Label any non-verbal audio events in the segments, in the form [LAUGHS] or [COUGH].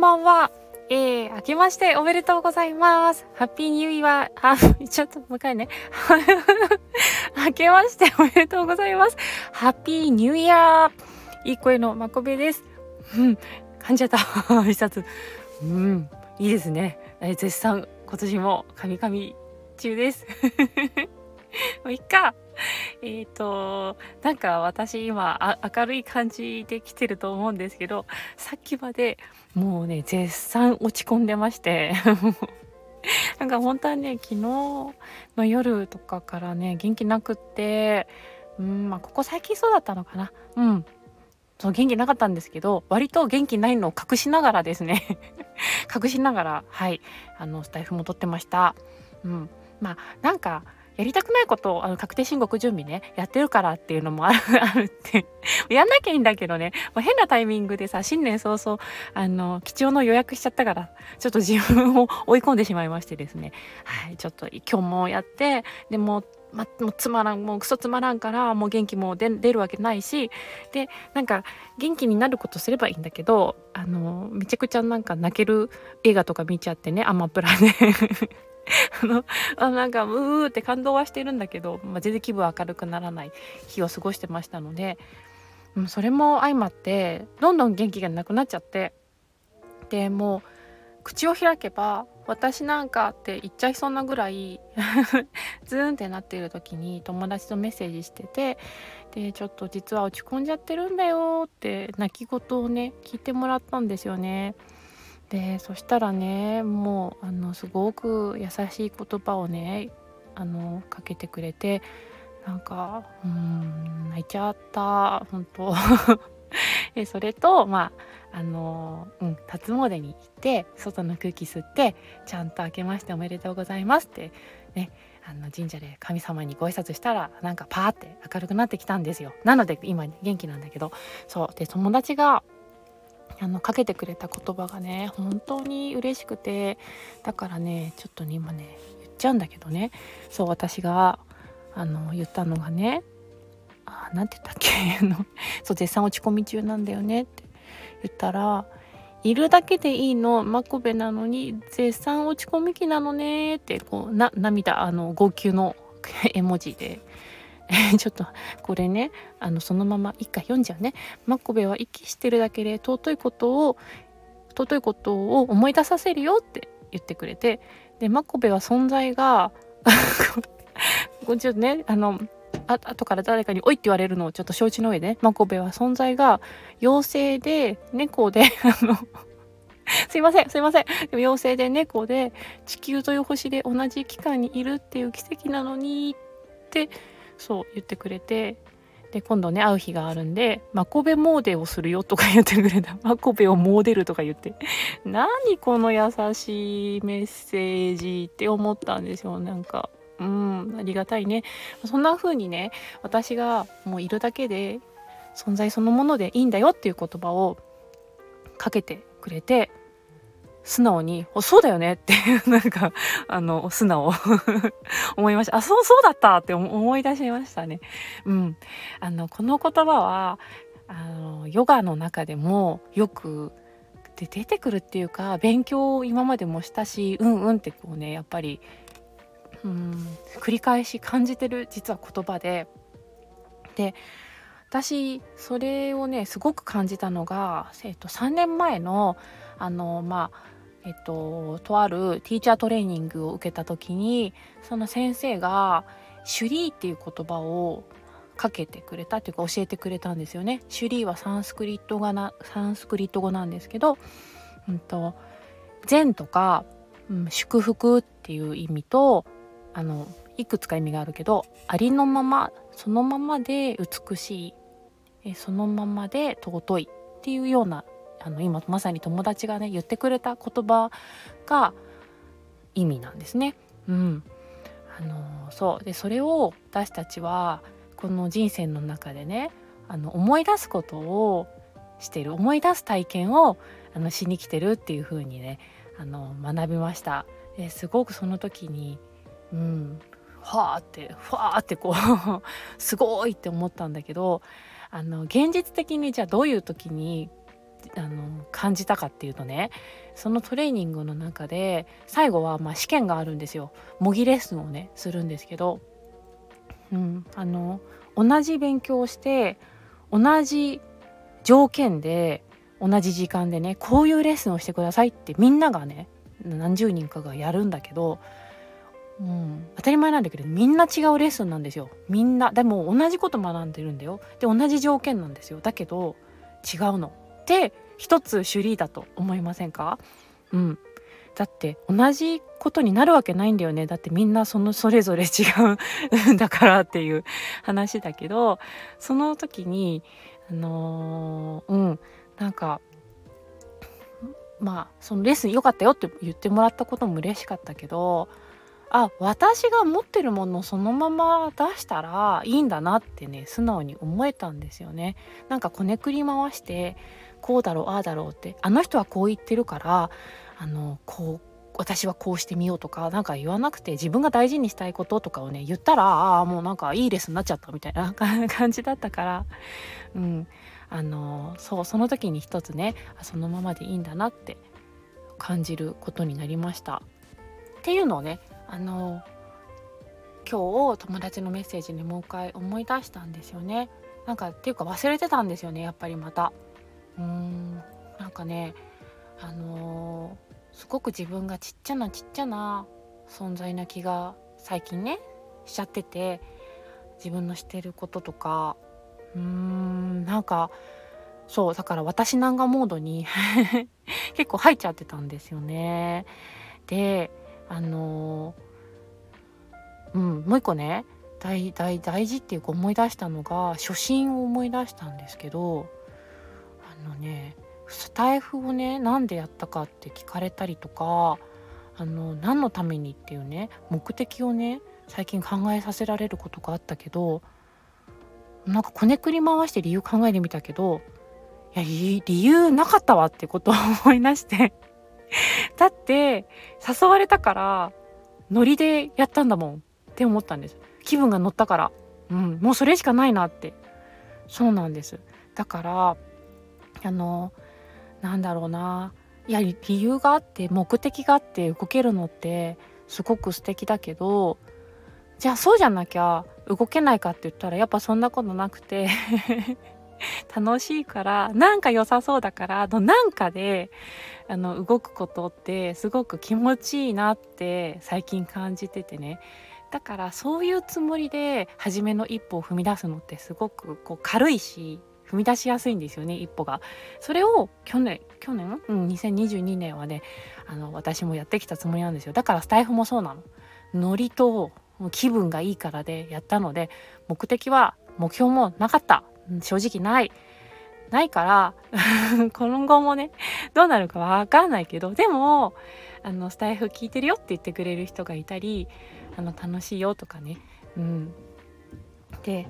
んばんは。えー、明けましておめでとうございます。ハッピーニューイヤー、あ、ちょっともう一回ね。[LAUGHS] 明けましておめでとうございます。ハッピーニューイヤー。いい声のまこべです。うん、噛んじゃった。[LAUGHS] 挨拶。うん、いいですね。え絶賛、今年もカミカミ中です。[LAUGHS] もういっか。[LAUGHS] えっと、なんか私今明るい感じで来てると思うんですけど、さっきまでもうね、絶賛落ち込んでまして、[LAUGHS] なんか本当はね、昨日の夜とかからね、元気なくって、うん、まあここ最近そうだったのかな。うん。そう元気なかったんですけど割と元気ないのを隠しながらですね [LAUGHS] 隠しながらはいあのスタイフも撮ってましたうんまあなんかやりたくないことをあの確定申告準備ねやってるからっていうのもある [LAUGHS] あるって。やんなきゃいいんだけどね。もう変なタイミングでさ新年早々あの貴重の予約しちゃったからちょっと自分を [LAUGHS] 追い込んでしまいましてですね。はいちょっと今日もやってでもま、もうつまらんもうクソつまらんからもう元気も出るわけないしでなんか元気になることすればいいんだけどあのめちゃくちゃなんか泣ける映画とか見ちゃってねアマプラで。あのあなんかうーって感動はしてるんだけど、まあ、全然気分明るくならない日を過ごしてましたので、うん、それも相まってどんどん元気がなくなっちゃってでもう口を開けば私なんかって言っちゃいそうなぐらい [LAUGHS] ズーンってなっている時に友達とメッセージしててでちょっと実は落ち込んじゃってるんだよって泣き言をね聞いてもらったんですよね。でそしたらねもうあのすごく優しい言葉をねあのかけてくれてなんかうん泣いちゃった本当 [LAUGHS] でそれとまああのうん初詣に行って外の空気吸ってちゃんと明けましておめでとうございますってねあの神社で神様にご挨拶したらなんかパーって明るくなってきたんですよ。なので今元気なんだけど。そう。で友達があのかけてくれた言葉がね本当に嬉しくてだからねちょっとね今ね言っちゃうんだけどね。そう私があの言ったのがねあなんて言ったっけ？[LAUGHS] のそう絶賛落ち込み中なんだよねって。言ったらいるだけでいいのマコベなのに絶賛落ち込み期なのねってこうな涙あの号泣の [LAUGHS] 絵文字で [LAUGHS] ちょっとこれねあのそのまま一回読んじゃうね。マコベは息してるだけで尊いことを尊いことを思い出させるよって言ってくれて。でマコベは存在がちょっとねあのあ後から誰かに「おい」って言われるのをちょっと承知の上でマコベは存在が妖精で猫で [LAUGHS] あのすいませんすいません。でも妖精で猫で地球という星で同じ期間にいるっていう奇跡なのにってそう言ってくれてで今度ね会う日があるんで「マコベモーデをするよ」とか言ってくれた「マコベをモーデル」とか言って。[LAUGHS] 何この優しいメッセージって思ったんですよなんかうんありがたいね。そんな風にね私がもういるだけで存在そのものでいいんだよっていう言葉をかけてくれて素直に「そうだよね」って [LAUGHS] なんかあの素直。[LAUGHS] 思いました。あそうそうだったって思い出しましたね。うん、あのこの言葉はあのヨガの中でもよくで出てくるっていうか勉強を今までもしたしうんうんってこうねやっぱりうん繰り返し感じてる実は言葉で。で私それをねすごく感じたのが、えっと、3年前のあのまあえっと、とあるティーチャートレーニングを受けた時にその先生が「シュリー」っていう言葉をかけてくれたっていうか教えてくれたんですよね。シュリーはサンスクリット語なサンスクリット語なんですけど、うんと、善とか、うん、祝福っていう意味とあのいくつか意味があるけどありのままそのままで美しいえそのままで尊いっていうようなあの今まさに友達がね言ってくれた言葉が意味なんですね。うん、あのそうでそれを私たちはこの人生の中でねあの思い出すことをしてる思い出す体験をあのしに来てるっていう風にねあの学びました。ですごくその時に、うん、ファーってファーってこう [LAUGHS] すごいって思ったんだけどあの現実的にじゃあどういう時にあの感じたかっていうとねそのトレーニングの中で最後はま試験があるんですよ。模擬レッスンをねするんですけど、うん、あの同じ勉強をして同じ条件で同じ時間でねこういうレッスンをしてくださいってみんながね何十人かがやるんだけど、うん、当たり前なんだけどみんな違うレッスンなんですよ。みんなでも同じこと学んでるんだよ。で同じ条件なんですよ。だけど違うの。って一つ主理だと思いませんか？うん。だって同じことになるわけないんだよね。だってみんなそのそれぞれ違う。ん [LAUGHS] だからっていう話だけどその時にあのー、うん。なんかまあそのレッスン良かったよって言ってもらったことも嬉しかったけどあ私が持ってるものをそのまま出したらいいんだなってね素直に思えたんですよね。なんかこねくり回してこうだろうああだろうってあの人はこう言ってるからあのこう私はこうしてみようとか何か言わなくて自分が大事にしたいこととかをね言ったらああもうなんかいいレッスンになっちゃったみたいな [LAUGHS] 感じだったからうんあのそうその時に一つねそのままでいいんだなって感じることになりました。っていうのをねあの今日友達のメッセージにもう一回思い出したんですよね。なんかっていうか忘れてたんですよねやっぱりまた。うんなんかねあのー、すごく自分がちっちゃなちっちゃな存在な気が最近ねしちゃってて自分のしてることとかうーんなんかそうだから私なんかモードに [LAUGHS] 結構入っちゃってたんですよね。であのー、うんもう一個ね大大大事っていうか思い出したのが初心を思い出したんですけどのねスタイフをねなんでやったかって聞かれたりとかあの何のためにっていうね目的をね最近考えさせられることがあったけどなんかこねくり回して理由考えてみたけどいや理由なかったわってことを [LAUGHS] 思い出してだって誘われたからノリでやったんだもんって思ったんです。気分が乗ったから。うんもうそれしかないなって。そうなんです。だからあのなんだろうな。いや理由があって目的があって動けるのってすごく素敵だけどじゃあそうじゃなきゃ動けないかって言ったらやっぱそんなことなくて [LAUGHS] 楽しいからなんか良さそうだからのなんかであの動くことってすごく気持ちいいなって最近感じててね。だからそういうつもりで初めの一歩を踏み出すのってすごくこう軽いし踏み出しやすいんですよね一歩が。それを去年去年、うん、2022年はねあの私もやってきたつもりなんですよ。だからスタイフもそうなの。ノリと気分がいいからでやったので目的は目標もなかった。正直ない。ないから [LAUGHS] 今後もねどうなるかわかんないけどでもあのスタイフ聞いてるよって言ってくれる人がいたりあの楽しいよとかね。うん。で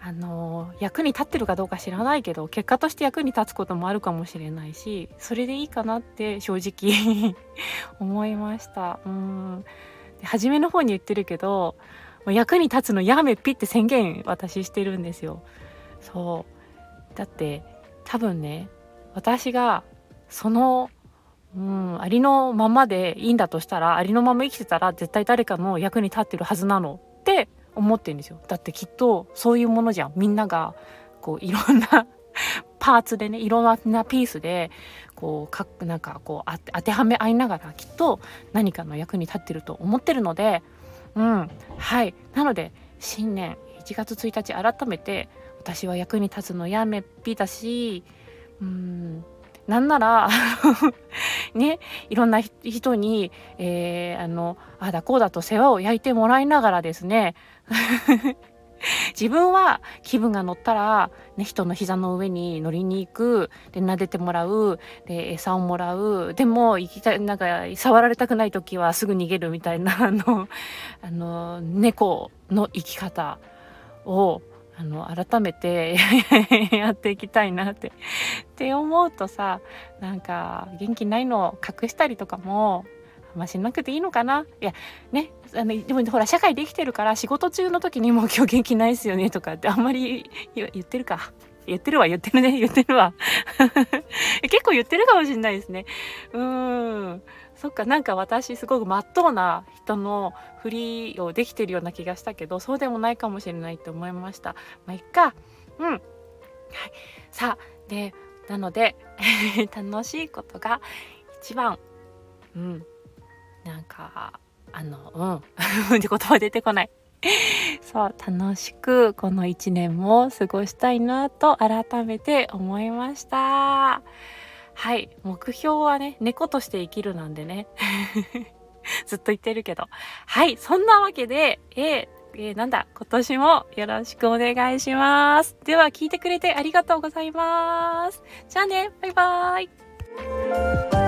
あの役に立ってるかどうか知らないけど結果として役に立つこともあるかもしれないしそれでいいかなって正直 [LAUGHS] 思いました。うん。初めの方に言ってるけど役に立つのやめぴって宣言私してるんですよ。そう。だって多分ね私がそのうんありのままでいいんだとしたらありのまま生きてたら絶対誰かの役に立ってるはずなの。思ってるんですよ。だってきっとそういうものじゃん。みんながこういろんな [LAUGHS] パーツでねいろんなピースでこうかなんかこう当てはめ合いながらきっと何かの役に立ってると思ってるのでうんはい。なので新年1月1日改めて私は役に立つのやめっぴだしうんなんなら [LAUGHS] ねいろんな人に、えー、あのあだこうだと世話を焼いてもらいながらですね [LAUGHS] 自分は気分が乗ったら、ね、人の膝の上に乗りに行くで撫でてもらうで餌をもらうでも行きたいなんか触られたくない時はすぐ逃げるみたいなあのあの猫の生き方をあの改めて [LAUGHS] やっていきたいなって。って思うとさなんか元気ないのを隠したりとかもあんましなくていいのかな。いやねあのでもほら社会できてるから仕事中の時にも今日元気ないっすよねとかってあんまり言ってるか。言ってるわ、言ってるね、言ってるわ。[LAUGHS] 結構言ってるかもしれないですね。うーん。そっか、なんか私すごくまっとうな人のふりをできてるような気がしたけど、そうでもないかもしれないって思いました。まあ、いっか。うん。はい。さあ、で、なので [LAUGHS] 楽しいことが一番。うん。なんか、あの、うん。[LAUGHS] って言葉出てこない。[LAUGHS] そう楽しくこの1年も過ごしたいなと改めて思いました。はい目標はね猫として生きるなんでね。[LAUGHS] ずっと言ってるけど。はいそんなわけでえーえー、なんだ今年もよろしくお願いします。では聞いてくれてありがとうございます。じゃあねバイバーイ。